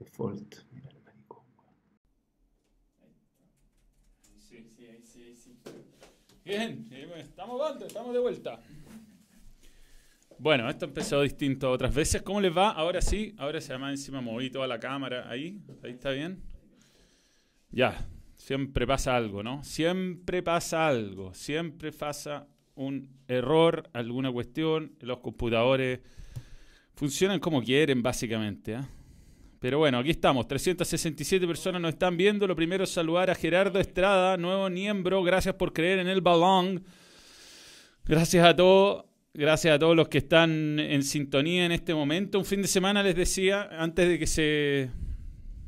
Default. Mira el maricón. Sí, sí, sí, sí. Bien, estamos dando, estamos de vuelta. Bueno, esto empezó distinto a otras veces. ¿Cómo les va? Ahora sí, ahora se llama encima moví toda la cámara. Ahí, ahí está bien. Ya, siempre pasa algo, ¿no? Siempre pasa algo, siempre pasa un error, alguna cuestión. Los computadores funcionan como quieren, básicamente. ¿eh? Pero bueno, aquí estamos. 367 personas nos están viendo. Lo primero es saludar a Gerardo Estrada, nuevo miembro. Gracias por creer en el balón. Gracias a todos. Gracias a todos los que están en sintonía en este momento. Un fin de semana les decía, antes de que se...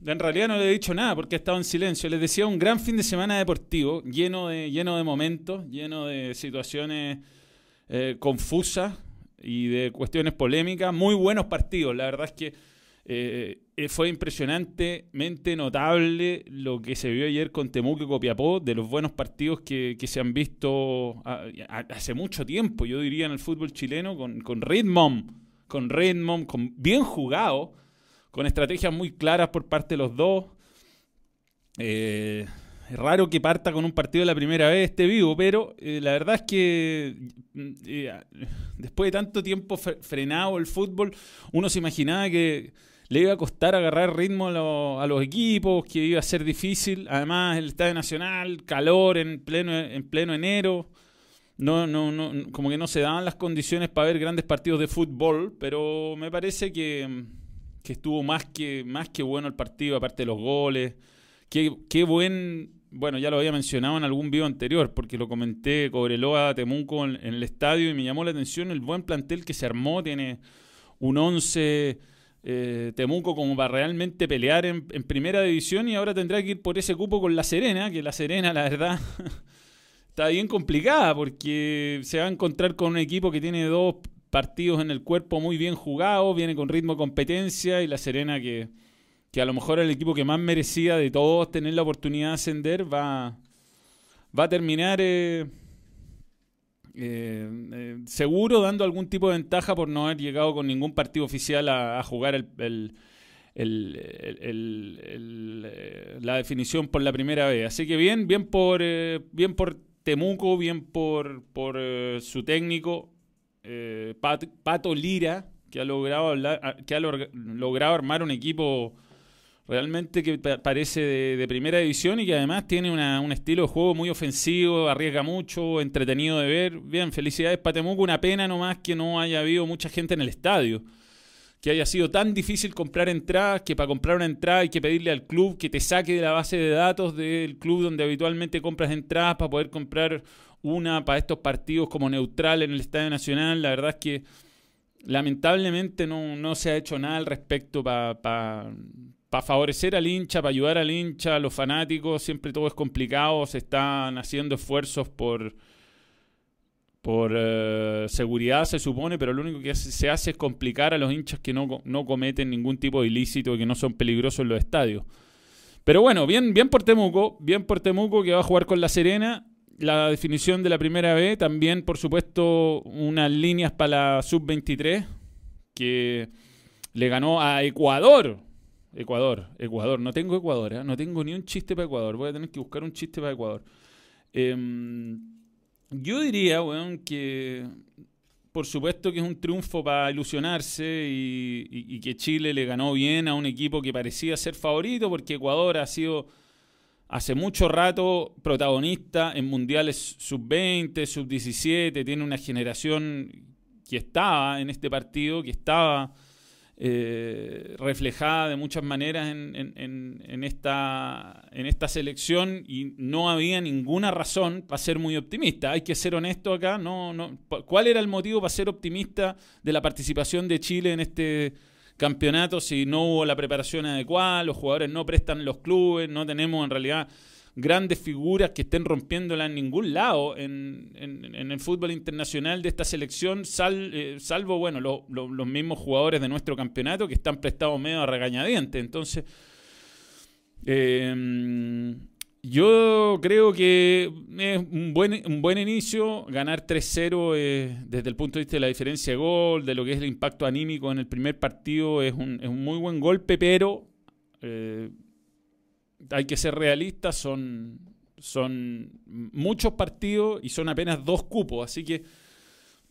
En realidad no le he dicho nada porque he estado en silencio. Les decía un gran fin de semana deportivo, lleno de, lleno de momentos, lleno de situaciones eh, confusas y de cuestiones polémicas. Muy buenos partidos. La verdad es que eh, eh, fue impresionantemente notable lo que se vio ayer con Temuco y Copiapó, de los buenos partidos que, se han visto hace mucho tiempo, yo diría, en el fútbol chileno, con, con ritmo, con ritmo, con, bien jugado, con estrategias muy claras por parte de los dos. Eh, es raro que parta con un partido la primera vez este vivo, pero la verdad es que después de tanto tiempo frenado el fútbol, uno se imaginaba que le iba a costar agarrar ritmo a, los equipos, que iba a ser difícil. Además, el Estadio Nacional, calor en pleno, en pleno enero. No, no, no, como que no se daban las condiciones para ver grandes partidos de fútbol, pero me parece que, estuvo más que, más que bueno el partido, aparte de los goles. Qué, qué buen, bueno, ya lo había mencionado en algún video anterior, porque lo comenté Cobreloa, Temuco en, en el estadio y me llamó la atención el buen plantel que se armó. Tiene un 11 eh, Temuco como para realmente pelear en, primera división y ahora tendrá que ir por ese cupo con La Serena, que La Serena la verdad está bien complicada porque se va a encontrar con un equipo que tiene dos partidos en el cuerpo muy bien jugados, viene con ritmo de competencia y La Serena que, que a lo mejor el equipo que más merecía de todos tener la oportunidad de ascender va, va a terminar... Eh, eh, eh, seguro dando algún tipo de ventaja por no haber llegado con ningún partido oficial a, jugar el, eh, la definición por la primera vez. Así que bien, bien por, bien por Temuco, bien por, por su técnico, Pato Lira, que ha logrado, que ha logrado armar un equipo realmente que parece de, primera división y que además tiene un estilo de juego muy ofensivo, arriesga mucho, entretenido de ver. Bien, felicidades para Temuco, una pena nomás que no haya habido mucha gente en el estadio. Que haya sido tan difícil comprar entradas, que para comprar una entrada hay que pedirle al club que te saque de la base de datos del club donde habitualmente compras entradas para poder comprar una para estos partidos como neutral en el Estadio Nacional. La verdad es que lamentablemente no, se ha hecho nada al respecto para para favorecer al hincha, para ayudar al hincha, a los fanáticos, siempre todo es complicado, se están haciendo esfuerzos por, por eh, seguridad, se supone, pero lo único que se hace es complicar a los hinchas que no, no cometen ningún tipo de ilícito y que no son peligrosos en los estadios. Pero bueno, bien, bien por Temuco, bien por Temuco que va a jugar con La Serena. La definición de la primera B, también por supuesto unas líneas para la sub-23 que le ganó a Ecuador Ecuador, Ecuador. No tengo Ecuador, ¿eh? no tengo ni un chiste para Ecuador. Voy a tener que buscar un chiste para Ecuador. Em, yo diría, weón, que por supuesto que es un triunfo para ilusionarse y, que Chile le ganó bien a un equipo que parecía ser favorito porque Ecuador ha sido hace mucho rato protagonista en mundiales sub-20, sub-17, tiene una generación que estaba en este partido, que estaba eh, reflejada de muchas maneras en, esta, en esta selección y no había ninguna razón para ser muy optimista. Hay que ser honesto acá. No, no, ¿Cuál era el motivo para ser optimista de la participación de Chile en este campeonato si no hubo la preparación adecuada, los jugadores no prestan los clubes, no tenemos en realidad grandes figuras que estén rompiéndola en ningún lado en, el fútbol internacional de esta selección, eh, salvo, bueno, los mismos jugadores de nuestro campeonato que están prestados medio a regañadiente. Entonces, em, yo creo que es un buen, un buen inicio. Ganar 3-0 desde el punto de vista de la diferencia de gol, de lo que es el impacto anímico en el primer partido, es un, es un muy buen golpe, pero eh, hay que ser realistas, son, son muchos partidos y son apenas dos cupos, así que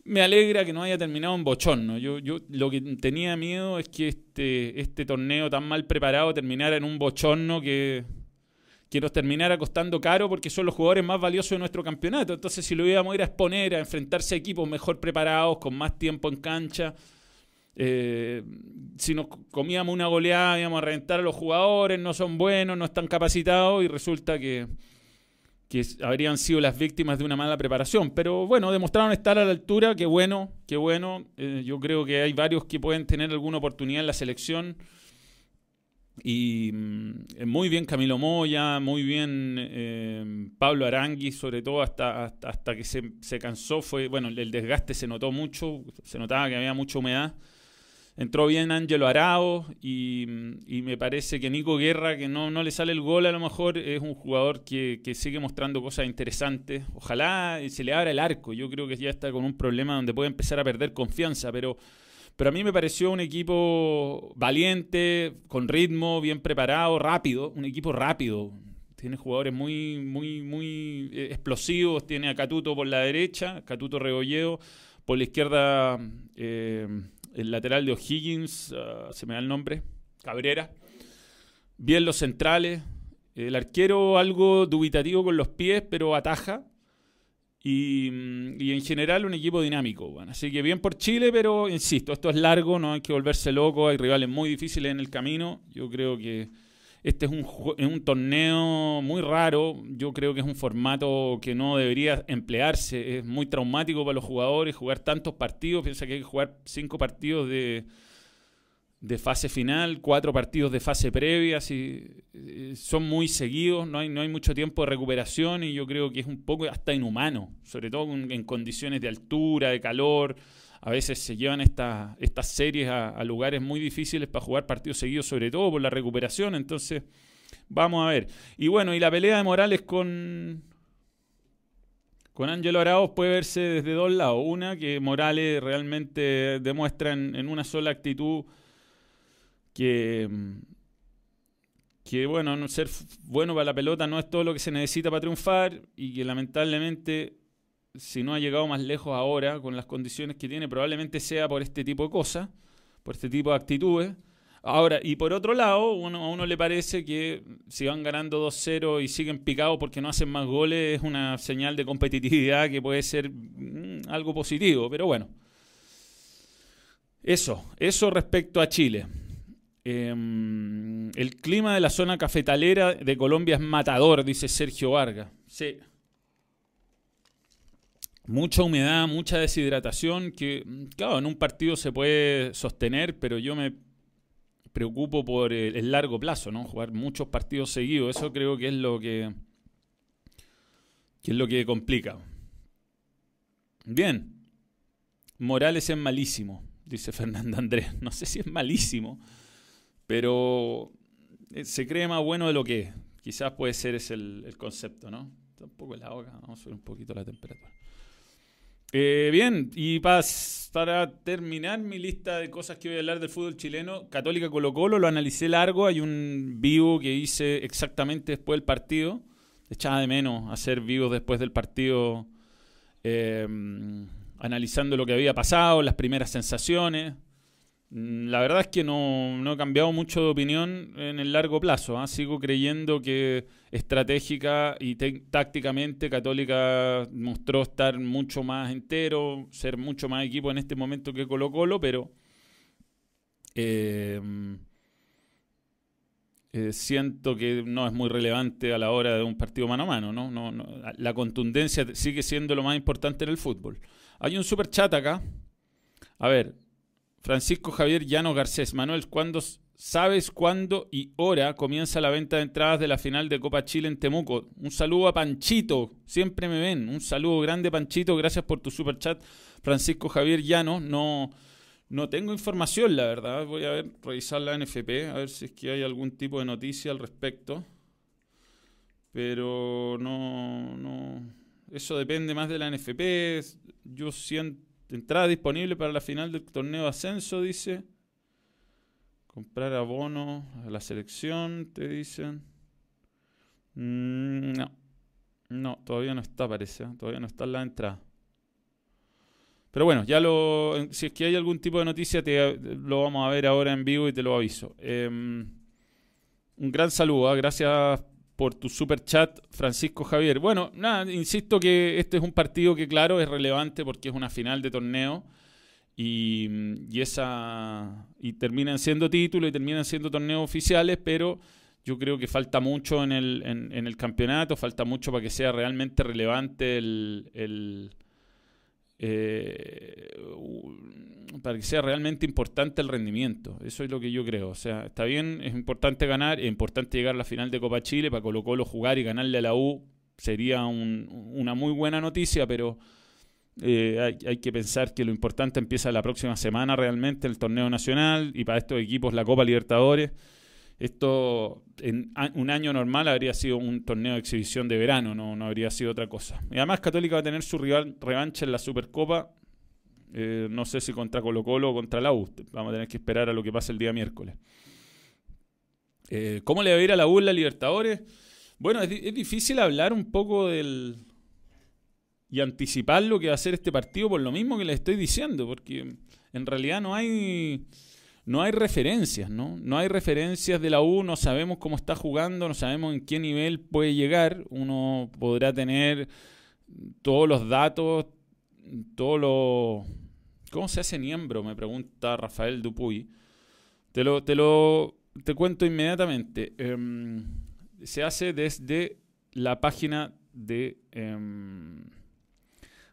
me alegra que no haya terminado en bochorno. Yo, yo lo que tenía miedo es que este, este torneo tan mal preparado terminara en un bochorno que, que nos terminara costando caro porque son los jugadores más valiosos de nuestro campeonato. Entonces, si lo íbamos a ir a exponer, a enfrentarse a equipos mejor preparados, con más tiempo en cancha, eh, si nos comíamos una goleada, íbamos a reventar a los jugadores, no son buenos, no están capacitados y resulta que, que habrían sido las víctimas de una mala preparación. Pero bueno, demostraron estar a la altura, qué bueno, qué bueno. Eh, yo creo que hay varios que pueden tener alguna oportunidad en la selección. Y mm, muy bien Camilo Moya, muy bien eh, Pablo Arangui, sobre todo hasta, hasta, que se, se, cansó. Fue, bueno, el desgaste se notó mucho, se notaba que había mucha humedad. Entró bien Ángelo Arao y, me parece que Nico Guerra, que no, no, le sale el gol a lo mejor, es un jugador que, que, sigue mostrando cosas interesantes. Ojalá se le abra el arco. Yo creo que ya está con un problema donde puede empezar a perder confianza, pero, pero a mí me pareció un equipo valiente, con ritmo, bien preparado, rápido, un equipo rápido. Tiene jugadores muy, muy, muy eh, explosivos. Tiene a Catuto por la derecha, Catuto Rebolledo. Por la izquierda, eh, el lateral de O'Higgins, ah, se me da el nombre, Cabrera. Bien los centrales. El arquero algo dubitativo con los pies, pero ataja. Y, en general un equipo dinámico. Bueno, así que bien por Chile, pero insisto, esto es largo, no hay que volverse loco, hay rivales muy difíciles en el camino. Yo creo que este es un, un torneo muy raro, yo creo que es un formato que no debería emplearse, es muy traumático para los jugadores jugar tantos partidos, piensa que hay que jugar cinco partidos de, de fase final, cuatro partidos de fase previa, y, eh, son muy seguidos, no hay, no hay mucho tiempo de recuperación y yo creo que es un poco hasta inhumano, sobre todo en condiciones de altura, de calor a veces se llevan estas series a, lugares muy difíciles para jugar partidos seguidos, sobre todo por la recuperación. Entonces, vamos a ver. Y bueno, y la pelea de Morales con, con Ángelo Arauz puede verse desde dos lados. Una, que Morales realmente demuestra en, una sola actitud que, que, bueno, ser bueno para la pelota no es todo lo que se necesita para triunfar y que lamentablemente si no ha llegado más lejos ahora con las condiciones que tiene, probablemente sea por este tipo de cosas, por este tipo de actitudes. Ahora, y por otro lado, uno, a uno le parece que si van ganando 2-0 y siguen picados porque no hacen más goles, es una señal de competitividad que puede ser mm, algo positivo. Pero bueno, eso, eso respecto a Chile. Em, el clima de la zona cafetalera de Colombia es matador, dice Sergio Vargas. Sí, mucha humedad, mucha deshidratación, que claro, en un partido se puede sostener, pero yo me preocupo por el, largo plazo, ¿no? Jugar muchos partidos seguidos, eso creo que es lo que, que es lo que complica. Bien, Morales es malísimo, dice Fernando Andrés. No sé si es malísimo, pero eh, se cree más bueno de lo que es. Quizás puede ser ese el, concepto, ¿no? Tampoco la boca, vamos a subir un poquito la temperatura. Eh, bien, y para terminar mi lista de cosas que voy a hablar del fútbol chileno, Católica Colo Colo, lo analicé largo, hay un vivo que hice exactamente después del partido, echaba de menos hacer vivos después del partido, eh, analizando lo que había pasado, las primeras sensaciones. Mm, la verdad es que no, he cambiado mucho de opinión en el largo plazo. ¿ah? Sigo creyendo que estratégica y tácticamente Católica mostró estar mucho más entero, ser mucho más equipo en este momento que Colo Colo, pero em, eh, siento que no es muy relevante a la hora de un partido mano a mano. ¿no? No, la contundencia sigue siendo lo más importante en el fútbol. Hay un super chat acá. A ver, Francisco Javier Llano Garcés. Manuel, ¿cuándo, ¿sabes cuándo y hora comienza la venta de entradas de la final de Copa Chile en Temuco? Un saludo a Panchito, siempre me ven. Un saludo grande, Panchito, gracias por tu super chat. Francisco Javier Llano, no, no tengo información, la verdad. Voy a ver, revisar la NFP, a ver si es que hay algún tipo de noticia al respecto. Pero no, no. Eso depende más de la NFP. Yo siento Entrada disponible para la final del torneo ascenso, dice. Comprar abono a la selección, te dicen. Mm, no. No, todavía no está, parece. ¿eh? Todavía no está en la entrada. Pero bueno, ya lo. Si es que hay algún tipo de noticia, te, lo vamos a ver ahora en vivo y te lo aviso. Em, un gran saludo, ¿eh? gracias por tu super chat, Francisco Javier. Bueno, nada, insisto que este es un partido que, claro, es relevante porque es una final de torneo y, esa y terminan siendo títulos y terminan siendo torneos oficiales, pero yo creo que falta mucho en el, en, el campeonato, falta mucho para que sea realmente relevante el, eh, para que sea realmente importante el rendimiento. Eso es lo que yo creo. O sea, está bien, es importante ganar, es importante llegar a la final de Copa Chile para Colo Colo jugar y ganarle a la U. Sería una muy buena noticia, pero eh, hay, que pensar que lo importante empieza la próxima semana realmente, el torneo nacional y para estos equipos la Copa Libertadores. Esto en un año normal habría sido un torneo de exhibición de verano, no, no habría sido otra cosa. Y además Católica va a tener su rival revancha en la Supercopa. Eh, no sé si contra Colo Colo o contra la U. Vamos a tener que esperar a lo que pase el día miércoles. Eh, ¿Cómo le va a ir a la U la Libertadores? Bueno, es, es difícil hablar un poco del, y anticipar lo que va a ser este partido por lo mismo que le estoy diciendo, porque en realidad no hay no hay referencias, ¿no? No hay referencias de la U, no sabemos cómo está jugando, no sabemos en qué nivel puede llegar. Uno podrá tener todos los datos, todos los... ¿Cómo se hace miembro? Me pregunta Rafael Dupuy. Te lo, te lo te cuento inmediatamente. Em, se hace desde la página de... Em,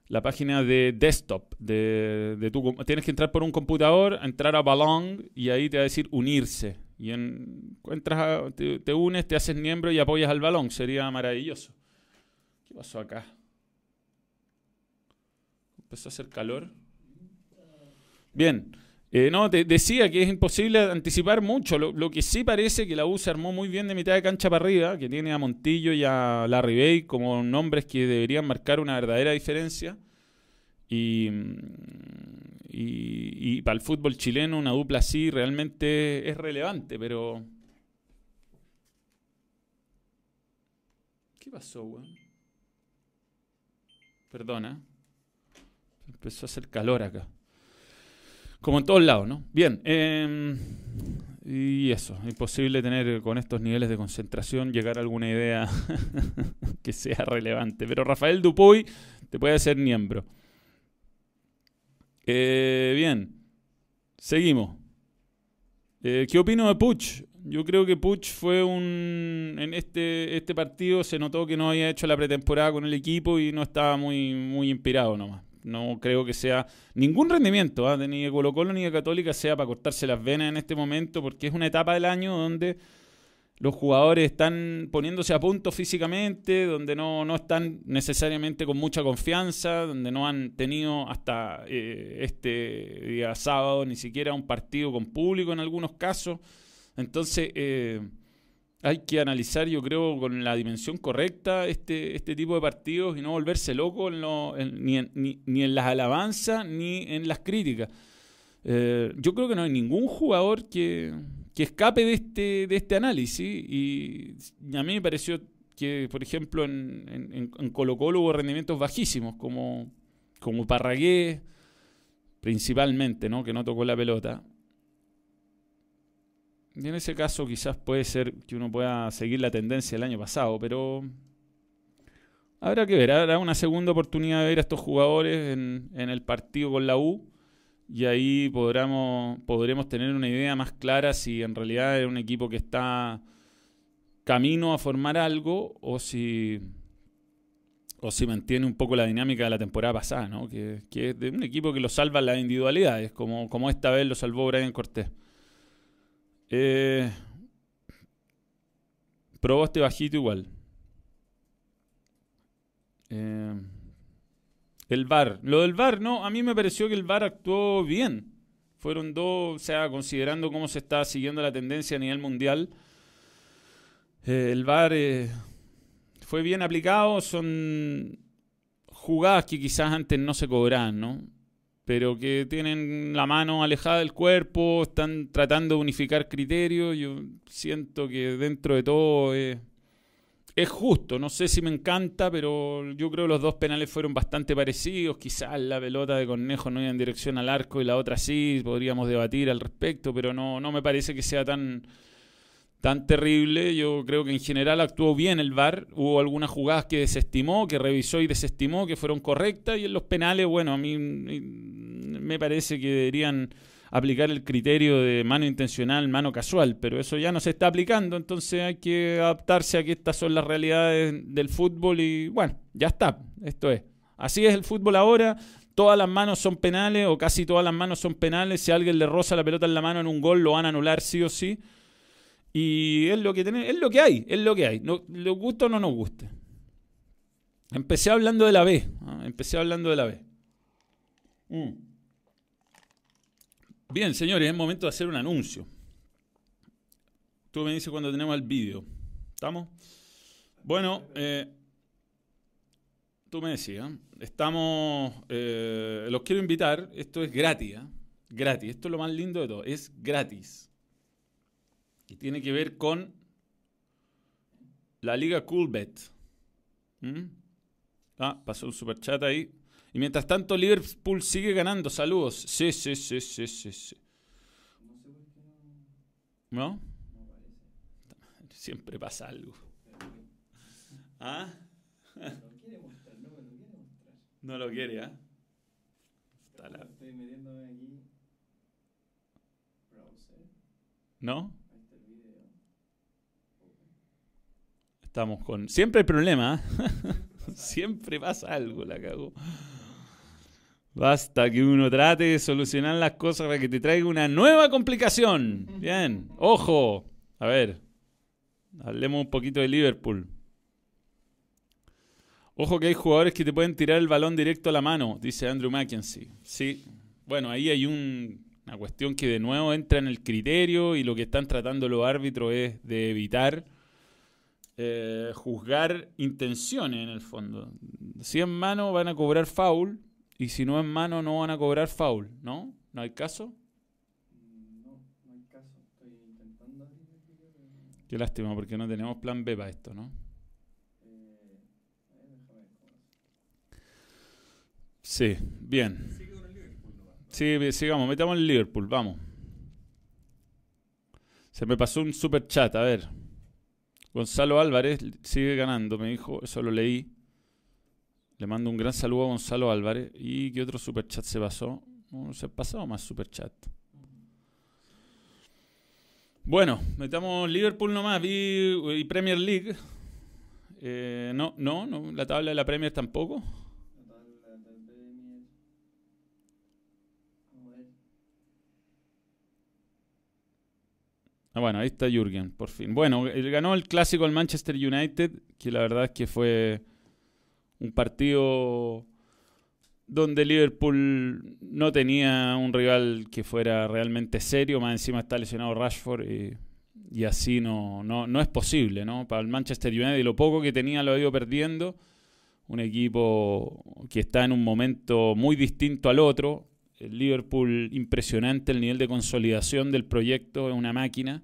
la página de desktop de, tienes que entrar por un computador, entrar a Balong y ahí te va a decir unirse. Y en, entras te, unes, te haces miembro y apoyas al balón. Sería maravilloso. ¿Qué pasó acá? Empezó a hacer calor. Bien. Eh, no, te decía que es imposible anticipar mucho. Lo, que sí parece que la U se armó muy bien de mitad de cancha para arriba, que tiene a Montillo y a Larry Bay como nombres que deberían marcar una verdadera diferencia. Y, y, para el fútbol chileno una dupla así realmente es relevante, pero... ¿Qué pasó, weón? Perdona. Empezó a hacer calor acá. Como en todos lados, ¿no? Bien. Em, y eso, imposible tener con estos niveles de concentración llegar a alguna idea que sea relevante. Pero Rafael Dupuy te puede hacer miembro. Eh, bien, seguimos. Eh, ¿Qué opino de Puch? Yo creo que Puch fue un... En este, este partido se notó que no había hecho la pretemporada con el equipo y no estaba muy, muy inspirado nomás. No creo que sea ningún rendimiento, ¿eh? ni de Colo Colo ni de Católica sea para cortarse las venas en este momento, porque es una etapa del año donde los jugadores están poniéndose a punto físicamente, donde no, no están necesariamente con mucha confianza, donde no han tenido hasta eh, este día sábado ni siquiera un partido con público en algunos casos. Entonces eh, hay que analizar, yo creo, con la dimensión correcta este, este tipo de partidos y no volverse loco ni, en, ni, en las alabanzas ni en las críticas. Eh, yo creo que no hay ningún jugador que que escape de este, de este análisis. Y a mí me pareció que, por ejemplo, en, Colo Colo hubo rendimientos bajísimos, como, como Parragué, principalmente, ¿no? que no tocó la pelota. Y en ese caso quizás puede ser que uno pueda seguir la tendencia del año pasado, pero habrá que ver, habrá una segunda oportunidad de ver a estos jugadores en, el partido con la U y ahí podremos, podremos tener una idea más clara si en realidad es un equipo que está camino a formar algo o si, o si mantiene un poco la dinámica de la temporada pasada, ¿no? que, que es de un equipo que lo salva las individualidades, como, como esta vez lo salvó Brian Cortés. Eh, probó este bajito igual. Eh, el VAR. Lo del VAR, no, a mí me pareció que el VAR actuó bien. Fueron dos, o sea, considerando cómo se está siguiendo la tendencia a nivel mundial, eh, el VAR eh, fue bien aplicado. Son jugadas que quizás antes no se cobraban, ¿no? Pero que tienen la mano alejada del cuerpo, están tratando de unificar criterios. Yo siento que dentro de todo es, es justo. No sé si me encanta, pero yo creo que los dos penales fueron bastante parecidos. Quizás la pelota de Cornejo no iba en dirección al arco y la otra sí, podríamos debatir al respecto, pero no, no me parece que sea tan tan terrible. Yo creo que en general actuó bien el VAR. Hubo algunas jugadas que desestimó, que revisó y desestimó, que fueron correctas. Y en los penales, bueno, a mí me parece que deberían aplicar el criterio de mano intencional, mano casual, pero eso ya no se está aplicando, entonces hay que adaptarse a que estas son las realidades del fútbol y bueno, ya está, esto es. Así es el fútbol ahora, todas las manos son penales o casi todas las manos son penales, si alguien le roza la pelota en la mano en un gol lo van a anular sí o sí. Y es lo que tenemos, es lo que hay, es lo que hay. No, ¿Le gusta o no nos guste? Empecé hablando de la B. ¿ah? Empecé hablando de la B. Mm. Bien, señores, es momento de hacer un anuncio. Tú me dices cuando tenemos el vídeo. ¿Estamos? Bueno, eh, tú me decías, estamos, eh, los quiero invitar, esto es gratis, ¿ah? gratis, esto es lo más lindo de todo, es gratis y tiene que ver con la Liga Coolbet. ¿Mm? Ah, pasó un super chat ahí. Y mientras tanto, Liverpool sigue ganando. Saludos. Sí, sí, sí, sí, sí. sí. ¿No? Siempre pasa algo. ¿Ah? No lo quiere, ¿ah? ¿No? Estamos con. Siempre hay problema. ¿eh? Siempre pasa algo, la cago. Basta que uno trate de solucionar las cosas para que te traiga una nueva complicación. Bien, ojo. A ver, hablemos un poquito de Liverpool. Ojo que hay jugadores que te pueden tirar el balón directo a la mano, dice Andrew Mackenzie. Sí, bueno, ahí hay una cuestión que de nuevo entra en el criterio y lo que están tratando los árbitros es de evitar eh, juzgar intenciones en el fondo. Si es mano van a cobrar foul y si no es mano no van a cobrar foul, ¿no? ¿No hay caso? No, no hay caso. Estoy intentando Qué lástima porque no tenemos plan B para esto, ¿no? Sí, bien. Sí, sigamos, metamos el Liverpool, vamos. Se me pasó un super chat, a ver. Gonzalo Álvarez sigue ganando, me dijo, eso lo leí. Le mando un gran saludo a Gonzalo Álvarez. ¿Y qué otro superchat se pasó? No se ha pasado más superchat. Bueno, metamos Liverpool nomás y Premier League. Eh, no, no, la tabla de la Premier tampoco. Ah, bueno, ahí está Jürgen, por fin. Bueno, él ganó el clásico al Manchester United, que la verdad es que fue un partido donde Liverpool no tenía un rival que fuera realmente serio, más encima está lesionado Rashford y, así no, no, no, es posible, ¿no? Para el Manchester United lo poco que tenía lo ha ido perdiendo, un equipo que está en un momento muy distinto al otro, el Liverpool impresionante el nivel de consolidación del proyecto, es una máquina.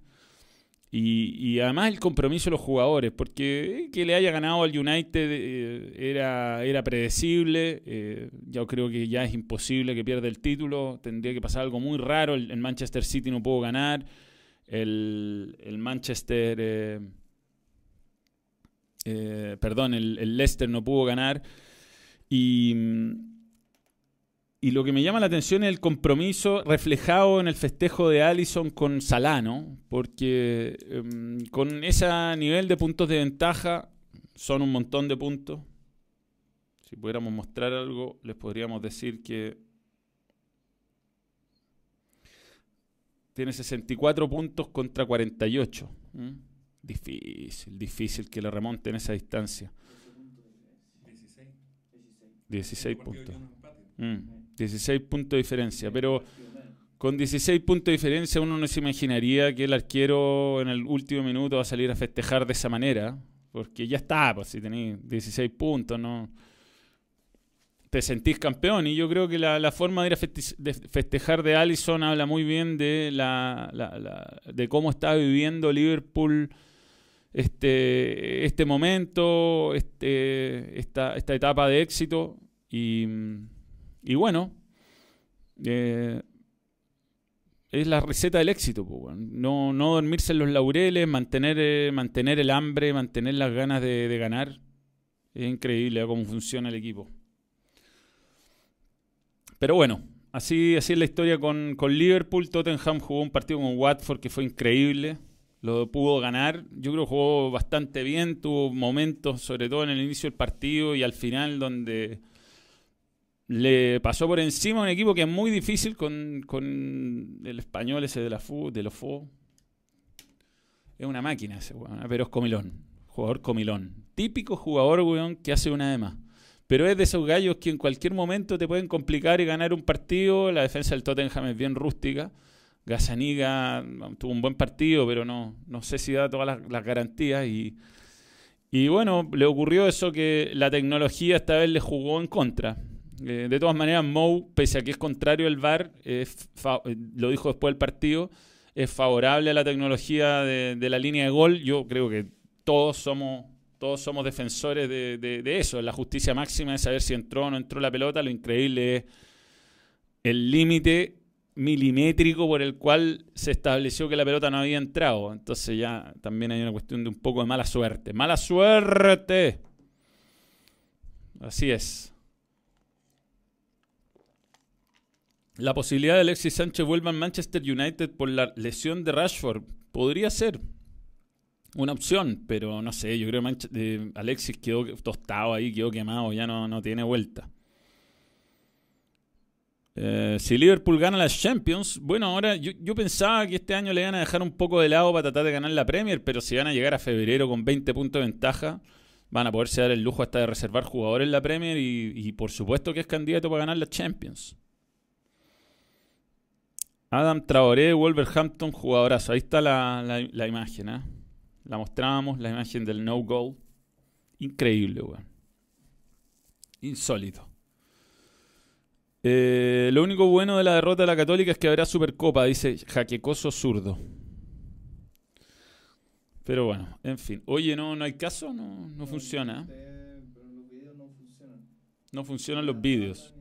Y, además el compromiso de los jugadores, porque que le haya ganado al United eh, era, era predecible, eh, yo creo que ya es imposible que pierda el título, tendría que pasar algo muy raro, el, Manchester City no pudo ganar, el, Manchester, eh, perdón, el, el Leicester no pudo ganar, y y lo que me llama la atención es el compromiso reflejado en el festejo de Allison con Salano, porque em, con ese nivel de puntos de ventaja son un montón de puntos. Si pudiéramos mostrar algo, les podríamos decir que tiene 64 puntos contra 48. Difícil, difícil que le remonten esa distancia. 16, 16 puntos. 16 puntos de diferencia, pero con 16 puntos de diferencia uno no se imaginaría que el arquero en el último minuto va a salir a festejar de esa manera, porque ya está, pues si tenéis 16 puntos, no te sentís campeón. Y yo creo que la, forma de ir a festejar de Allison habla muy bien de, la, de cómo está viviendo Liverpool este, este momento, este, esta, esta etapa de éxito. Y, y bueno, eh, es la receta del éxito. no, no dormirse en los laureles, mantener, eh, mantener el hambre, mantener las ganas de, de ganar. Es increíble ¿eh? cómo funciona el equipo. Pero bueno, así, así es la historia con, con Liverpool. Tottenham jugó un partido con Watford que fue increíble. Lo pudo ganar. Yo creo que jugó bastante bien. Tuvo momentos, sobre todo en el inicio del partido y al final, donde le pasó por encima un equipo que es muy difícil con, con el español ese de la FU, de los FU. Es una máquina ese weón, pero es comilón. Jugador comilón. Típico jugador, weón, que hace una de más. Pero es de esos gallos que en cualquier momento te pueden complicar y ganar un partido. La defensa del Tottenham es bien rústica. Gazaniga tuvo un buen partido, pero no, no sé si da todas las, las garantías. Y, y bueno, le ocurrió eso que la tecnología esta vez le jugó en contra. Eh, de todas maneras, Mou, pese a que es contrario al VAR, es eh, lo dijo después del partido, es favorable a la tecnología de, la línea de gol. Yo creo que todos somos, todos somos defensores de, de- de eso, la justicia máxima de saber si entró o no entró la pelota. Lo increíble es el límite milimétrico por el cual se estableció que la pelota no había entrado. Entonces ya también hay una cuestión de un poco de mala suerte. ¡Mala suerte! Así es. La posibilidad de Alexis Sánchez vuelva al Manchester United por la lesión de Rashford podría ser una opción, pero no sé, yo creo que eh, Alexis quedó tostado ahí, quedó quemado, ya no, no tiene vuelta. Eh, si Liverpool gana las Champions, bueno, ahora yo, yo pensaba que este año le iban a dejar un poco de lado para tratar de ganar la Premier, pero si van a llegar a febrero con 20 puntos de ventaja, van a poderse dar el lujo hasta de reservar jugadores en la Premier y, y por supuesto que es candidato para ganar las Champions. Adam Traoré, Wolverhampton, jugadorazo. Ahí está la, la- la imagen, ¿eh? La mostrábamos, la imagen del no goal. Increíble, weón. Insólito. Eh, lo único bueno de la derrota de la Católica es que habrá Supercopa, dice Jaquecoso Zurdo. Pero bueno, en fin. Oye, ¿no, no hay caso? No, no funciona. ¿eh? Pero los videos no funcionan. No funcionan los vídeos.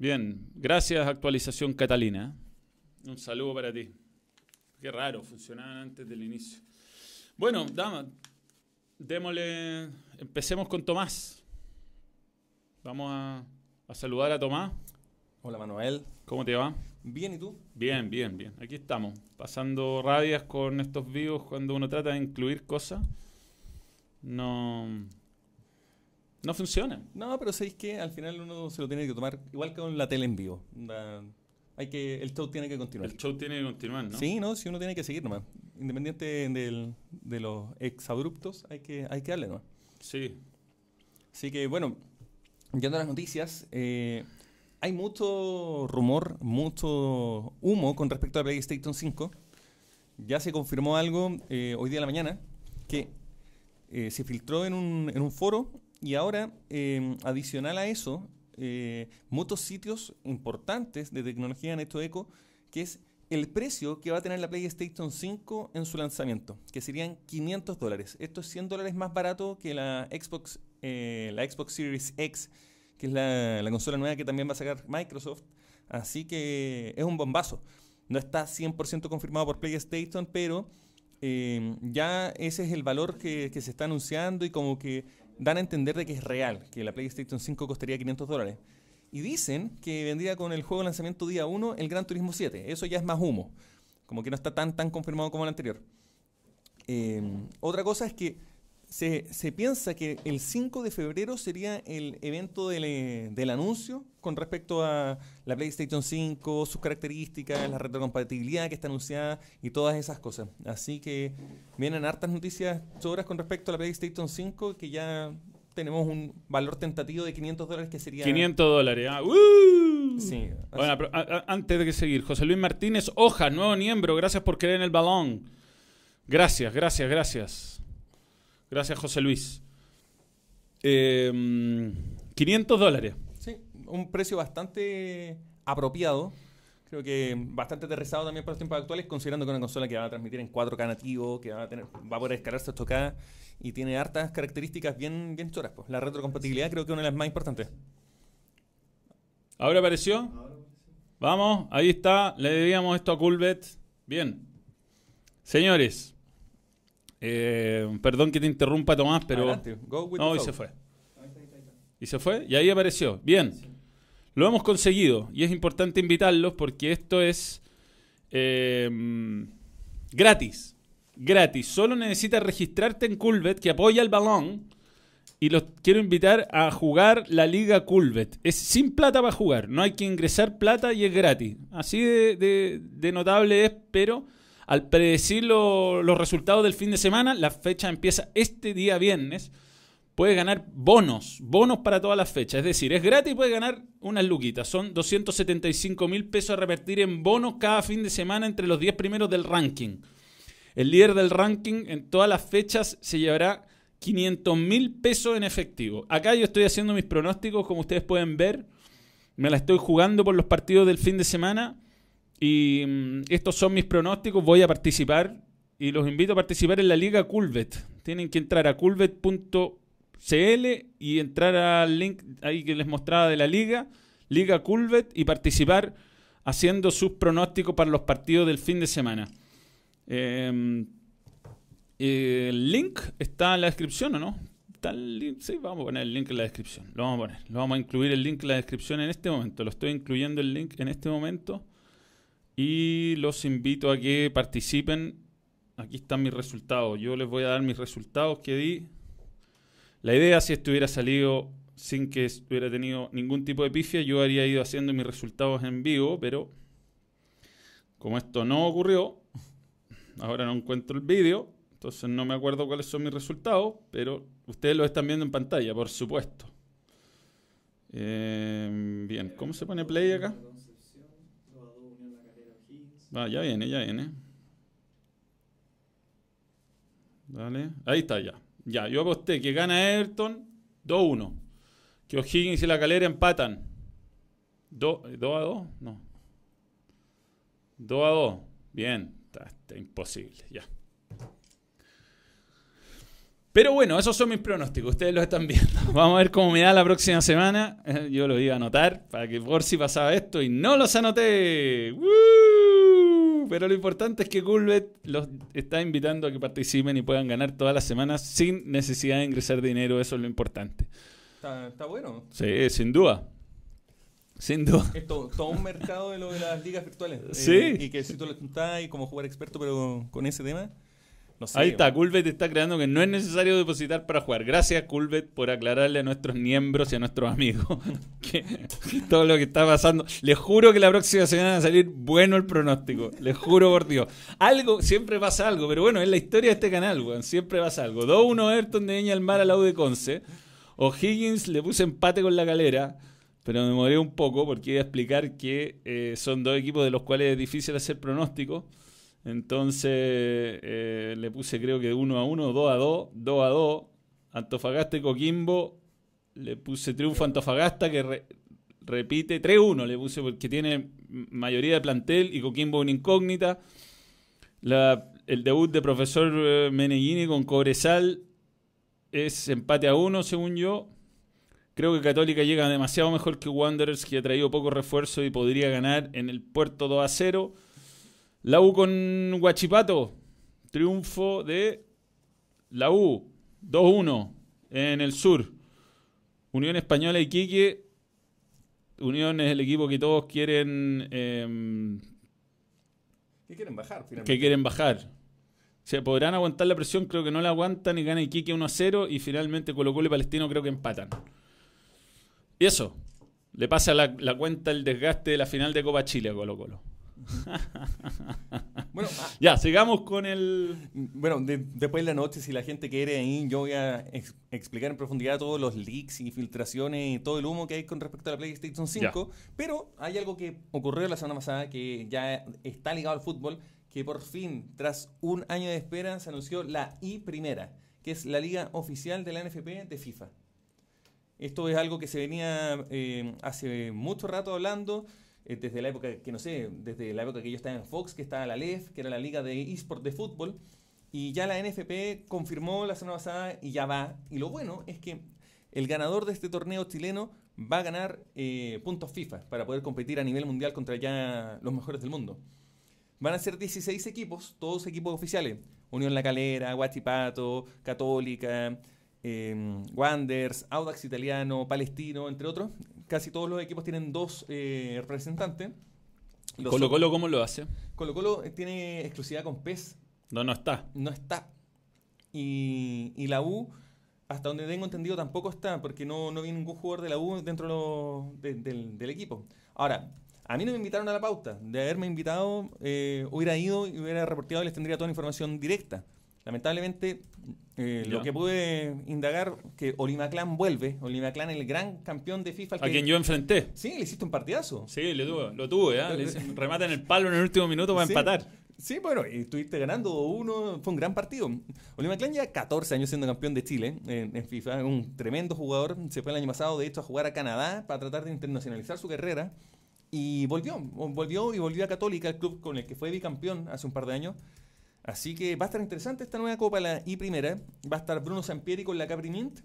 Bien, gracias actualización Catalina. Un saludo para ti. Qué raro, funcionaban antes del inicio. Bueno, dama, démosle, empecemos con Tomás. Vamos a, a saludar a Tomás. Hola Manuel. ¿Cómo te va? Bien, ¿y tú? Bien, bien, bien. Aquí estamos, pasando rabias con estos vivos cuando uno trata de incluir cosas. No, no funciona. No, pero sabéis que al final uno se lo tiene que tomar igual que con la tele en vivo. Hay que, el show tiene que continuar. El show tiene que continuar, ¿no? Sí, no, si uno tiene que seguir nomás. Independiente del- de los exabruptos, hay que, hay que darle nomás. Sí. Así que bueno, yendo a las noticias, eh, hay mucho rumor, mucho humo con respecto a PlayStation 5. Ya se confirmó algo eh, hoy día en la mañana que eh, se filtró en un, en un foro y ahora, eh, adicional a eso, eh, muchos sitios importantes de tecnología han hecho eco, que es el precio que va a tener la PlayStation 5 en su lanzamiento, que serían 500 dólares. Esto es 100 dólares más barato que la Xbox, eh, la Xbox Series X, que es la, la consola nueva que también va a sacar Microsoft. Así que es un bombazo. No está 100% confirmado por PlayStation, pero eh, ya ese es el valor que se está anunciando y como que dan a entender de que es real, que la PlayStation 5 costaría 500 dólares. Y dicen que vendría con el juego de lanzamiento día 1 el Gran Turismo 7. Eso ya es más humo. Como que no está tan, tan confirmado como el anterior. Eh, otra cosa es que se, se piensa que el 5 de febrero sería el evento del, eh, del anuncio con respecto a la PlayStation 5, sus características, la retrocompatibilidad que está anunciada y todas esas cosas. Así que vienen hartas noticias sobras con respecto a la PlayStation 5 que ya tenemos un valor tentativo de 500 dólares que sería... 500 dólares. ah. ¡Uh! Sí. Bueno, pero, a- a- antes de que seguir, José Luis Martínez, Hojas, nuevo miembro, gracias por creer en el balón. Gracias, gracias, gracias. Gracias, José Luis. Eh, 500 dólares. Un precio bastante apropiado. Creo que bastante aterrizado también para los tiempos actuales, considerando que es una consola que va a transmitir en 4K nativo, que va a, tener, va a poder descargarse 8K y tiene hartas características bien, bien choras. Pues. La retrocompatibilidad creo que es una de las más importantes. ¿Ahora apareció? Vamos, ahí está. Le debíamos esto a Coolbet. Bien. Señores, eh, perdón que te interrumpa Tomás, pero... Adelante, go with No, the y se fue. Ahí está, ahí está, ahí está. Y se fue, y ahí apareció. Bien, lo hemos conseguido. Y es importante invitarlos porque esto es eh, gratis. Gratis. Solo necesitas registrarte en Coolbet, que apoya el balón. Y los quiero invitar a jugar la Liga Coolbet. Es sin plata para jugar. No hay que ingresar plata y es gratis. Así de, notable es, pero al predecir lo- los resultados del fin de semana, la fecha empieza este día viernes puede ganar bonos, bonos para todas las fechas. Es decir, es gratis y puede ganar unas luquitas. Son 275 mil pesos a repartir en bonos cada fin de semana entre los 10 primeros del ranking. El líder del ranking en todas las fechas se llevará 500 mil pesos en efectivo. Acá yo estoy haciendo mis pronósticos, como ustedes pueden ver. Me la estoy jugando por los partidos del fin de semana. Y mm, estos son mis pronósticos. Voy a participar y los invito a participar en la Liga Coolbet. Tienen que entrar a coolbet.cl y entrar al link ahí que les mostraba de la liga, Liga Coolbet, y participar haciendo sus pronósticos para los partidos del fin de semana. Eh, el link está en la descripción, ¿o no? ¿Está el link? Sí, vamos a poner el link en la descripción. Lo vamos a poner. Lo vamos a incluir el link en la descripción en este momento. Lo estoy incluyendo el link en este momento. Y los invito a que participen. Aquí están mis resultados. Yo les voy a dar mis resultados que di. La idea, si esto hubiera salido sin que hubiera tenido ningún tipo de pifia, yo habría ido haciendo mis resultados en vivo, pero como esto no ocurrió, ahora no encuentro el vídeo, entonces no me acuerdo cuáles son mis resultados, pero ustedes lo están viendo en pantalla, por supuesto. Eh, bien, ¿cómo se pone play acá? Concepción, 2 a 2 Unión La Calera O'Higgins. Va, ya viene, ya viene. Dale. Ahí está ya. Ya, yo aposté que gana Everton 2-1. Que O'Higgins y la calera empatan. Do- ¿2 a 2? No. 2 a 2. Bien. Está, está imposible, ya. Pero bueno, esos son mis pronósticos. Ustedes los están viendo. Vamos a ver cómo me da la próxima semana. Eh, Yo lo iba a anotar para que por si pasaba esto y no los anoté. ¡Woo! Pero lo importante es que Coolbet los está invitando a que participen y puedan ganar todas las semanas sin necesidad de ingresar dinero. Eso es lo importante. Está, está bueno. Sí, sin duda. Sin duda. Es to- todo un mercado de lo de las ligas virtuales. Eh, Sí. y que si tú lo estás y como jugar experto, pero con ese tema, Ahí está, Coolbet está creando que no es necesario depositar para jugar. Gracias, Coolbet, por aclararle a nuestros miembros y a nuestros amigos que todo lo que está pasando. Les juro que la próxima semana va a salir bueno el pronóstico. Les juro por Dios. Algo, siempre pasa algo, pero bueno, es la historia de este canal, weón. Siempre pasa algo. 2-1 Everton de Viña al Mar a la U de Conce. O'Higgins le puse empate con la calera. Pero me demoré un poco porque iba a explicar que eh, son dos equipos de los cuales es difícil hacer pronóstico. Entonces eh, le puse creo que 1 a 1, 2 a 2, 2 a 2. Antofagasta y Coquimbo. Le puse triunfo a Antofagasta que re- repite 3-1. Le puse porque tiene mayoría de plantel y Coquimbo una incógnita. La- el debut de profesor eh, Meneghini con Cobresal es empate a 1 según yo. Creo que Católica llega demasiado mejor que Wanderers, que ha traído poco refuerzo y podría ganar en el puerto 2 a 0. La U con Guachipato. Triunfo de la U. 2-1 en el sur. Unión Española y Quique. Unión es el equipo que todos quieren em, ¿Qué quieren bajar finalmente? que quieren bajar. Se podrán aguantar la presión, creo que no la aguantan y gana Iquique 1 a 0 y finalmente Colo Colo y Palestino creo que empatan. Y eso, le pasa la, la cuenta el desgaste de la final de Copa Chile a Colo Colo. Bueno, ah, Ya, sigamos con el... bueno de- después de la noche, si la gente quiere ahí, yo voy a ex- explicar en profundidad todos los leaks y filtraciones y todo el humo que hay con respecto a la PlayStation 5. Pero hay algo que ocurrió la semana pasada que ya está ligado al fútbol, que por fin, tras un año de espera, se anunció la I Primera, que es la liga oficial de la NFP de FIFA. Esto es algo que se venía eh, hace mucho rato hablando, eh, desde la época, que no sé, desde la época que yo estaba en Fox, que estaba la LEF, que era la Liga de eSport de Fútbol, y ya la NFP confirmó la semana pasada y ya va. Y lo bueno es que el ganador de este torneo chileno va a ganar eh, puntos FIFA para poder competir a nivel mundial contra ya los mejores del mundo. Van a ser 16 equipos, todos equipos oficiales. Unión La Calera, Guachipato, Católica, eh, Wanders, Audax Italiano, Palestino, entre otros. Casi todos los equipos tienen dos eh, representantes. Los Colo Colo, ¿cómo lo hace? Colo Colo eh, tiene exclusividad con PES, No, no está. no está. Y, y la U, hasta donde tengo entendido, tampoco está, porque no, no viene ningún jugador de la U dentro de lo- de- del, del equipo. Ahora, a mí no me invitaron a la pauta. De haberme invitado, eh, hubiera ido y hubiera reporteado y les tendría toda la información directa. Lamentablemente, eh, lo que pude indagar, que Olimaclan vuelve. Olimaclan, el gran campeón de FIFA. A que- quien yo enfrenté. Sí, le hiciste un partidazo. Sí, le tuve, lo tuve, ¿eh? Le hice remate en el palo en el último minuto para Sí. empatar. Sí, bueno, y estuviste ganando uno, fue un gran partido. Klein ya 14 años siendo campeón de Chile en, en FIFA, un tremendo jugador, se fue el año pasado de hecho a jugar a Canadá para tratar de internacionalizar su carrera y volvió, volvió y volvió a Católica, el club con el que fue bicampeón hace un par de años. Así que va a estar interesante esta nueva Copa, la I Primera. Va a estar Bruno Sampieri con la Capri Mint,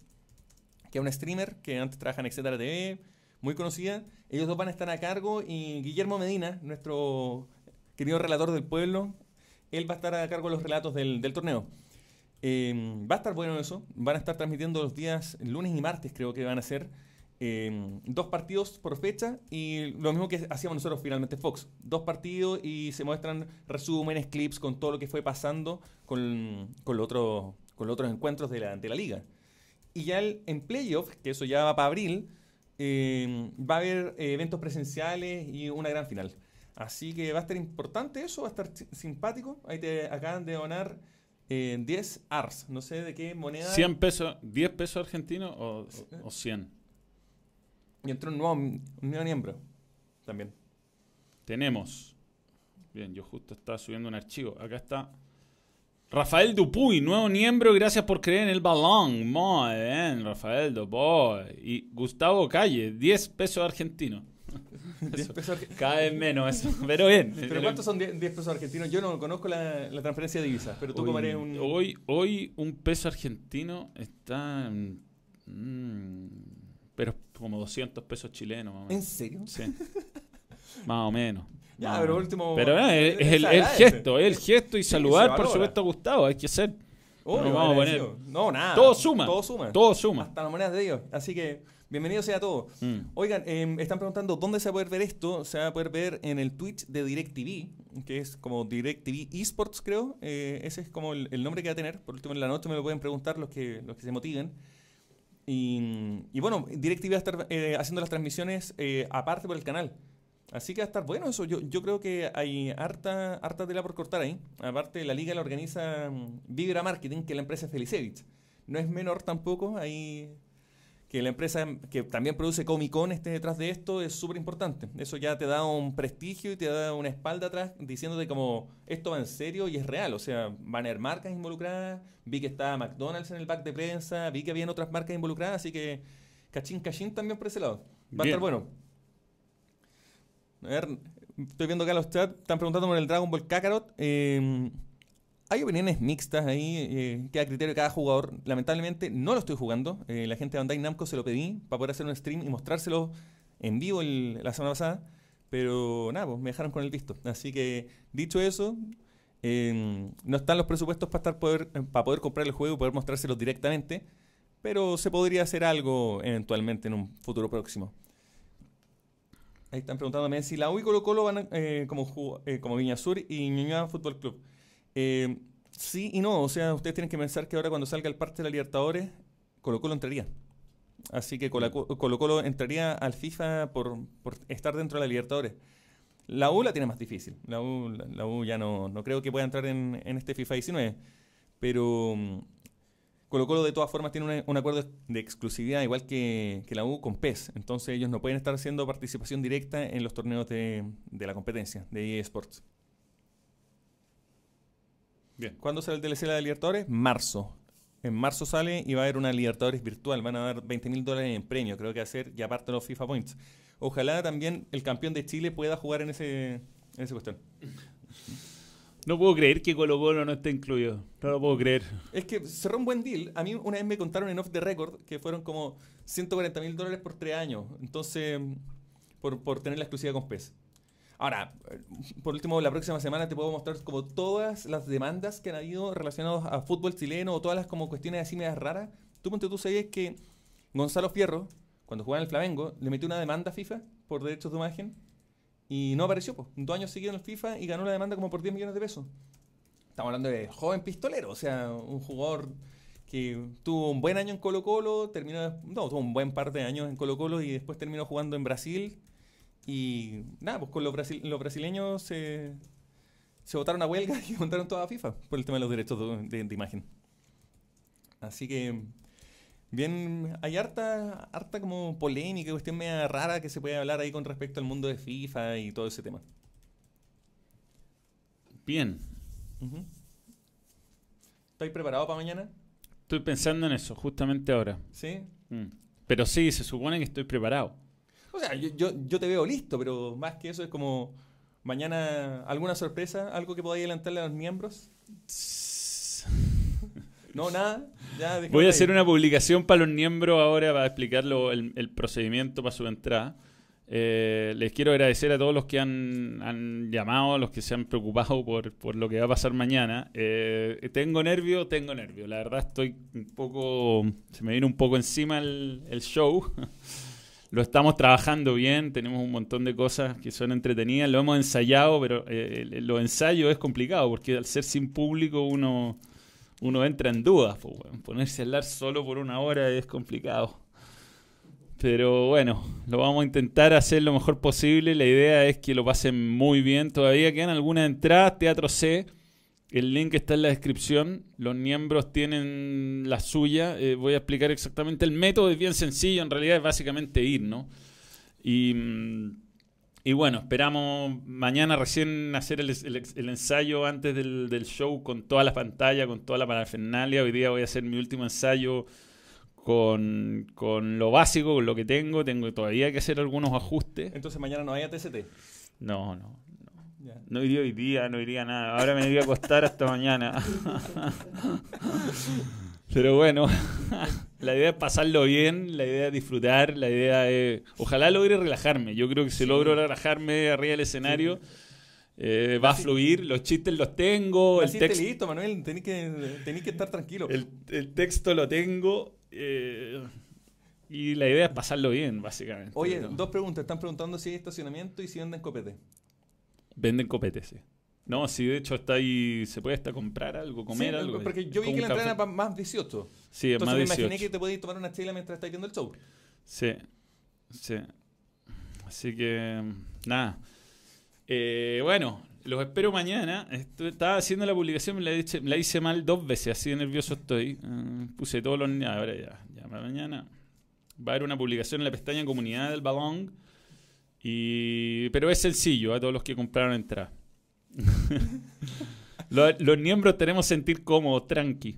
que es una streamer que antes trabaja en Etcétera TV, muy conocida. Ellos dos van a estar a cargo y Guillermo Medina, nuestro querido relator del pueblo, él va a estar a cargo de los relatos del, torneo. Eh, va a estar bueno eso. Van a estar transmitiendo los días lunes y martes, creo que van a ser eh, dos partidos por fecha y lo mismo que hacíamos nosotros finalmente Fox. Dos partidos y se muestran resúmenes, clips con todo lo que fue pasando con, con, otros- con los otros encuentros de la, de la liga. Y ya el- en playoff, que eso ya va para abril, eh, va a haber eh, eventos presenciales y una gran final. Así que va a estar importante eso, va a estar si- simpático. Ahí te acaban de donar eh, 10 ARS, no sé de qué moneda. 100 pesos, 10 pesos argentinos o, o- o 100. Y entró un nuevo, un nuevo miembro también. Tenemos. Bien, yo justo estaba subiendo un archivo. Acá está. Rafael Dupuy, nuevo miembro, gracias por creer en el balón. Muy bien, Rafael Dupuy. Y Gustavo Calle, 10 pesos argentinos. 10 pesos arge- Cada vez menos eso, pero bien. ¿Pero cuántos son 10 10 pesos argentinos? Yo no conozco la, la transferencia de divisas, pero tú eres un... hoy, hoy un peso argentino está en, mm, pero como 200 pesos chilenos. Más o ¿En menos. serio? Sí. más o menos. Ya, más pero menos. último... Pero eh, es, es el, gesto, es el gesto y Sí, saludar, por supuesto, a Gustavo. Hay que ser. Obvio, Nos vamos a poner- agradecido. No, nada. Todo suma. Todo suma. Todo suma. Hasta las monedas de ellos. Así que, bienvenido sea todo. Mm. Oigan, eh, están preguntando dónde se va a poder ver esto. Se va a poder ver en el Twitch de DirecTV, que es como DirecTV Esports, creo. Eh, ese es como el, el nombre que va a tener. Por último, en la noche me lo pueden preguntar los que, los que se motiven. Y, y bueno, DirecTV va a estar eh, haciendo las transmisiones eh, aparte por el canal. Así que va a estar bueno eso. Yo, yo creo que hay harta, harta tela por cortar ahí. Aparte, la liga la organiza mm, Vibra Marketing, que es la empresa Felicevich. No es menor tampoco. Ahí que la empresa que también produce Comic Con esté detrás de esto es súper importante. Eso ya te da un prestigio y te da una espalda atrás diciéndote como esto va en serio y es real. O sea, van a haber marcas involucradas. Vi que estaba McDonald's en el back de prensa. Vi que habían otras marcas involucradas. Así que cachín, cachín también por ese lado. Va a estar bueno. A ver, estoy viendo acá los chats. Están preguntando por el Dragon Ball Kakarot. Eh, hay opiniones mixtas ahí, eh, queda a criterio de cada jugador. Lamentablemente no lo estoy jugando. Eh, la gente de Bandai Namco se lo pedí para poder hacer un stream y mostrárselo en vivo la semana pasada. Pero nada, pues me dejaron con el visto. Así que, dicho eso, eh, no están los presupuestos para poder, eh, para poder comprar el juego y poder mostrárselos directamente. Pero se podría hacer algo eventualmente en un futuro próximo. Ahí están preguntándome si la U y Colo Colo van a- como, como Viña Sur y Ñuñoa Fútbol Club. Eh, sí y no, o sea, ustedes tienen que pensar que ahora cuando salga el parte de la Libertadores, Colo Colo entraría. Así que Colo Colo, entraría al FIFA por, estar dentro de la Libertadores. La U la tiene más difícil. La U, la, U ya no, no creo que pueda entrar en, en este FIFA 19. Pero mm, Colo Colo de todas formas tiene un, un acuerdo de exclusividad, igual que, que la U con PES. Entonces ellos no pueden estar haciendo participación directa en los torneos de, de la competencia, de eSports. Bien. ¿Cuándo sale el DLC de la Libertadores? Marzo. En marzo sale y va a haber una Libertadores virtual. Van a dar 20 mil dólares en premio, creo que ser, y aparte los FIFA Points. Ojalá también el campeón de Chile pueda jugar en ese, en esa cuestión. No puedo creer que Colo Colo no esté incluido. No lo puedo creer. Es que cerró un buen deal. A mí una vez me contaron en off the record que fueron como 140 mil dólares por tres años. Entonces, por, por tener la exclusividad con PES. Ahora, por último, la próxima semana te puedo mostrar como todas las demandas que han habido relacionadas a fútbol chileno o todas las como cuestiones así medias raras. Tú, ponte, tú sabías que Gonzalo Fierro, cuando jugaba en el Flamengo, le metió una demanda a FIFA por derechos de imagen y no apareció. Pues. Dos años seguidos en el FIFA y ganó la demanda como por 10 millones de pesos. Estamos hablando de joven pistolero, o sea, un jugador que tuvo un buen año en Colo Colo, terminó, no, tuvo un buen par de años en Colo Colo y después terminó jugando en Brasil. Y nada, pues con los, brasil- los brasileños se, se votaron a huelga y montaron toda FIFA por el tema de los derechos de, de- de imagen. Así que, bien, hay harta, harta como polémica, cuestión media rara que se puede hablar ahí con respecto al mundo de FIFA y todo ese tema. Bien. ¿Estáis preparados para mañana? Estoy pensando en eso, justamente ahora. ¿Sí? Mm. Pero sí, se supone que estoy preparado. O sea, yo, yo, yo te veo listo, pero más que eso es como mañana alguna sorpresa, algo que podáis adelantarle a los miembros. No, nada. Ya Voy a hacer una publicación para los miembros ahora para explicar el, el procedimiento para su entrada. Eh, les quiero agradecer a todos los que han, han llamado, a los que se han preocupado por, por lo que va a pasar mañana. Eh, tengo nervio, tengo nervio. La verdad estoy un poco... Se me viene un poco encima el, el show. Lo estamos trabajando bien, tenemos un montón de cosas que son entretenidas, lo hemos ensayado, pero eh, los ensayos es complicado porque al ser sin público uno, uno entra en dudas. Ponerse a hablar solo por una hora es complicado. Pero bueno, lo vamos a intentar hacer lo mejor posible. La idea es que lo pasen muy bien. Todavía quedan algunas entradas. Teatro C. El link está en la descripción. Los miembros tienen la suya. Eh, voy a explicar exactamente el método. Es bien sencillo. En realidad es básicamente ir, ¿no? Y, mm, y bueno, esperamos mañana recién hacer el, el- el ensayo antes del, del show con toda la pantalla, con toda la parafernalia. Hoy día voy a hacer mi último ensayo con, con lo básico, con lo que tengo. Tengo todavía que hacer algunos ajustes. Entonces mañana no vaya a TCT. No, no. No iría hoy día, no iría nada. Ahora me iría a acostar hasta mañana. Pero bueno, la idea es pasarlo bien, la idea es disfrutar, la idea es... Ojalá logre relajarme. Yo creo que si Sí. logro relajarme arriba del escenario, eh, va a fluir. Los chistes los tengo, el, Naciste text- listo, Manuel. Tenés que, tenés que estar tranquilo. el, el texto lo tengo. eh, y la idea es pasarlo bien, básicamente. Oye, dos preguntas. Están preguntando si hay estacionamiento y si venden copete. Venden copetes, sí. No, si de hecho está ahí, se puede hasta comprar algo, comer Sí, algo. Porque yo vi que la entrada era más 18. Sí, es Entonces más me 18. imaginé que te podías tomar una chela mientras estás viendo el show. Sí, sí. Así que, nada. Eh, bueno, los espero mañana. Esto- estaba haciendo la publicación, me la, hice, me la hice mal dos veces, así de nervioso estoy. Eh, puse todos los... Ahora ya, ya, para mañana. Va a haber una publicación en la pestaña comunidad del balón. Y, pero es sencillo a todos los que compraron entrada. los, los miembros tenemos sentir cómodos, tranqui.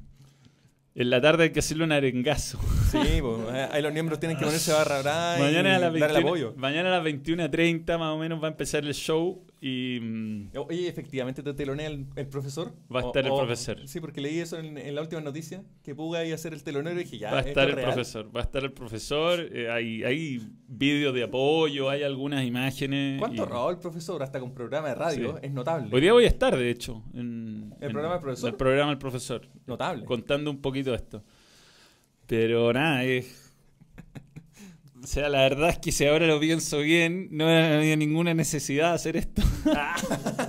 En la tarde hay que hacerle un arengazo. Sí, pues, ahí los miembros tienen que ponerse barra brava Mañana a, y dar el 21, apoyo. mañana a las 21.30 más o menos va a empezar el show y mm, Oye, efectivamente te telonea el, el profesor. Va a estar el profesor. Sí, porque leí eso en, en la última noticia, que Puga iba a ser el telonero y dije, ya, va a estar es el real. profesor. Va a estar el profesor. eh, hay, hay vídeos de apoyo, hay algunas imágenes. ¿Cuánto y- ahorró el profesor hasta con programa de radio? Sí. Es notable. Hoy día voy a estar, de hecho, en ¿El en- programa del profesor? El programa del profesor, Notable. contando un poquito esto. Pero nada, es... O sea, la verdad es que si ahora lo pienso bien, no había ninguna necesidad de hacer esto.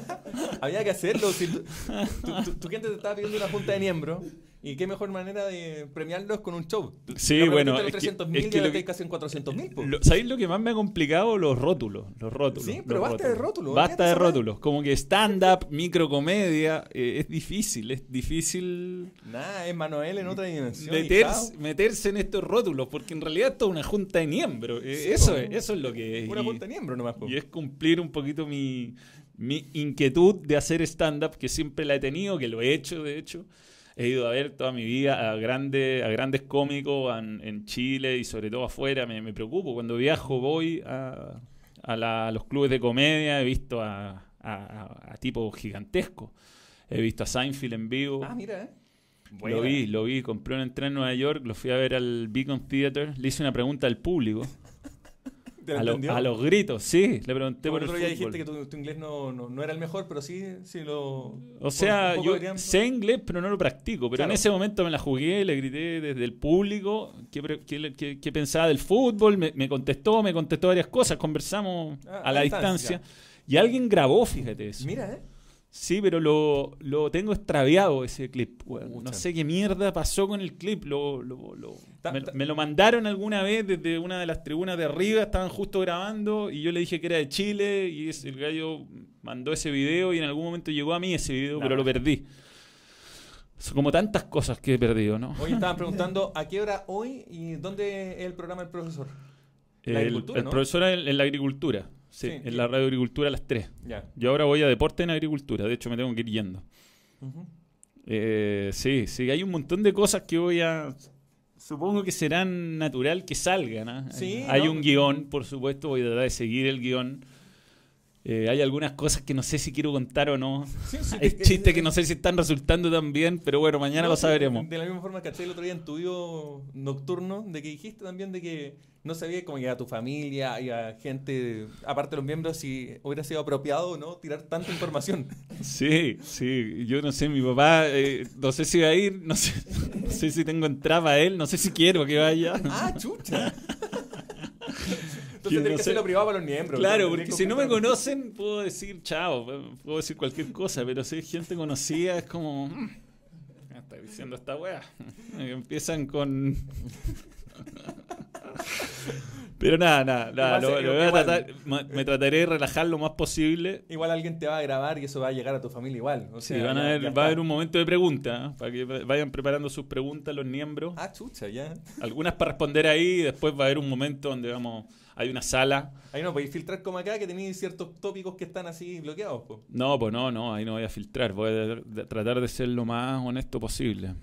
Había que hacerlo. si tu, tu- tu- tu gente te estaba pidiendo una junta de miembros. Y qué mejor manera de premiarlos con un show. Sí, Ya bueno, es que- los 300.000 es que lo que- casi en 400 mil. ¿Sabéis lo que más me ha complicado? Los rótulos. Los rótulos. Sí, pero basta de rótulos, Basta de rótulos. Como que stand-up, microcomedia, eh, es difícil. Es difícil Nada, es Manuel en otra dimensión. meterse, meterse en estos rótulos, porque en realidad esto es una junta de miembros. Eh, Sí, eso, es, eso es lo que es. Una Y- junta de miembros nomás. po. y es cumplir un poquito mi, mi inquietud de hacer stand-up, que siempre la he tenido, que lo he hecho, de hecho. he ido a ver toda mi vida a grandes, a grandes cómicos en, en Chile y sobre todo afuera. Me, me preocupo. Cuando viajo voy a, a la- a los clubes de comedia, he visto a, a- tipos gigantescos. He visto a Seinfeld en vivo. Ah, mira, ¿eh? Lo vi, lo vi, compré una entrada en Nueva York, lo fui a ver al Beacon Theater, le hice una pregunta al público, ¿Te lo a, lo- entendió? a los gritos, sí, le pregunté Por el otro día fútbol. dijiste que tu, tu inglés no, no, no era el mejor, pero sí, sí lo... O sea, yo deberían- sé inglés, pero no lo practico. Pero en ese momento me la jugué, le grité desde el público qué, qué- qué- qué pensaba del fútbol, me, me contestó, me contestó varias cosas, conversamos Ah, a la distancia. distancia. Y alguien grabó, fíjate eso. Mira, ¿eh? Sí, pero lo, lo tengo extraviado ese clip. No sé qué mierda pasó con el clip. Lo, lo- lo- Ta- me, ta- me lo mandaron alguna vez desde una de las tribunas de arriba. Estaban justo grabando y yo le dije que era de Chile. Y el gallo mandó ese video y en algún momento llegó a mí ese video, pero lo perdí. Son como tantas cosas que he perdido, ¿no? Hoy estaban preguntando a qué hora hoy y dónde es el programa del profesor. La el agricultura, el ¿no? profesor en, en la agricultura. Sí, Sí, en la radio agricultura a las 3. Ya. Yo ahora voy a deporte en agricultura. De hecho, me tengo que ir yendo. Eh, sí, sí, hay un montón de cosas que voy a... Supongo que serán natural que salgan. ¿ah? Sí, hay ¿no? un guion, por supuesto, voy a tratar de seguir el guion. Eh, hay algunas cosas que no sé si quiero contar o no. Sí, sí, Hay que- chistes que no sé si están resultando tan bien, pero bueno, mañana No, lo sabremos. De la misma forma, caché el otro día en tu video nocturno, de que dijiste también de que no sabía cómo a tu familia y a gente, aparte de los miembros, si hubiera sido apropiado o no tirar tanta información. Sí, sí, yo no sé, mi papá, eh, no sé si va a ir, no sé, no sé si tengo entrada para él, no sé si quiero que vaya. ¡Ah, chucha! Entonces no que hacerlo privado para los miembros. Claro, porque que si no me conocen, puedo decir chao, puedo decir cualquier cosa, pero si es gente conocida, es como. "Mm, ¿Qué está diciendo esta wea? Empiezan con. Pero nada, nada, nada, Igual lo- se- lo voy a igual. tratar- ma- me trataré de relajar lo más posible. Igual alguien te va a grabar y eso va a llegar a tu familia igual. O Sí, van a ver- va a haber un momento de pregunta, ¿eh? para que vayan preparando sus preguntas los miembros. Ah, chucha, ya. Algunas para responder ahí, y después va a haber un momento donde vamos, hay una sala. Ahí no podéis filtrar como acá que tenéis ciertos tópicos que están así bloqueados. po. No, pues no, no, ahí no voy a filtrar, voy a tratar de ser lo más honesto posible.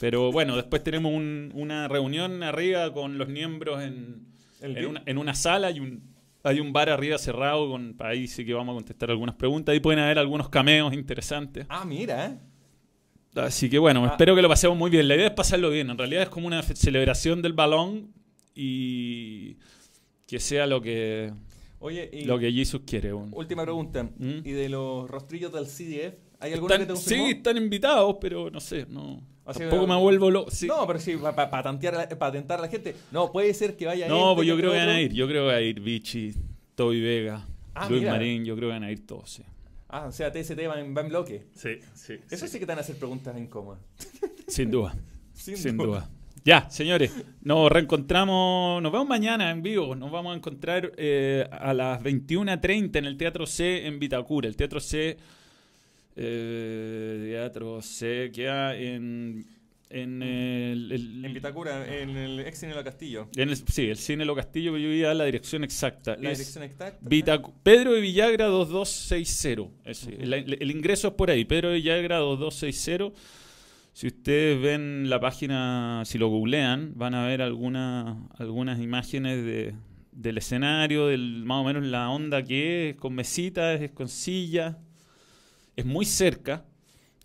Pero bueno, después tenemos un- una reunión arriba con los miembros en, una, en una sala y un, hay un bar arriba cerrado, con, ahí sí que vamos a contestar algunas preguntas, ahí pueden haber algunos cameos interesantes. Ah, mira, ¿eh? Así que bueno, Ah. espero que lo pasemos muy bien. La idea es pasarlo bien, en realidad es como una celebración del balón y que sea lo que, Oye, y lo que Jesus quiere. bueno. última pregunta. ¿Mm? ¿Y de los rostrillos del CDF? ¿Hay alguno que te confirmó? sí, están invitados, pero no sé, no. Tampoco me vuelvo loco. sí. No, pero sí, para patentar a la gente. No, puede ser que vaya No, este, pues yo creo que van a ir. Yo creo que va a ir Vichy, Toby Vega, Ah, Luis mira. Marín. Yo creo que van a ir todos, sí. Ah, o sea, TST va en, va en bloque. Sí, sí. Eso sí que te van a hacer preguntas incómodas. Sin duda, Sin, sin duda. duda. Ya, señores, nos reencontramos, nos vemos mañana en vivo. Nos vamos a encontrar eh, a las 21.30 en el Teatro C en Vitacura. El Teatro C, eh, Teatro C queda en, en el, el- En Vitacura, en el ex Cine La Castillo. en el- sí, el Cine Lo Castillo, pero yo voy a dar la dirección exacta. La Es- dirección exacta. Vitacu- Pedro de Villagra 2260. Ese, el, el ingreso es por ahí, Pedro de Villagra 2260. Si ustedes ven la página, si lo googlean, van a ver alguna- algunas imágenes de, del escenario, del más o menos la onda que es, con mesitas, es con sillas. Es muy cerca.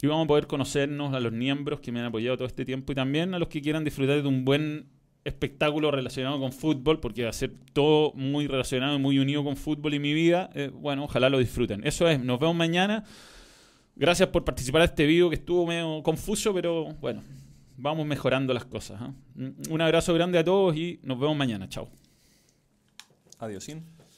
Y vamos a poder conocernos a los miembros que me han apoyado todo este tiempo y también a los que quieran disfrutar de un buen espectáculo relacionado con fútbol, porque va a ser todo muy relacionado y muy unido con fútbol y mi vida. Eh, bueno, ojalá lo disfruten. Eso es, nos vemos mañana. Gracias por participar de este video que estuvo medio confuso, pero bueno, vamos mejorando las cosas. ¿ah? Un abrazo grande a todos y nos vemos mañana. Chao. Adiós.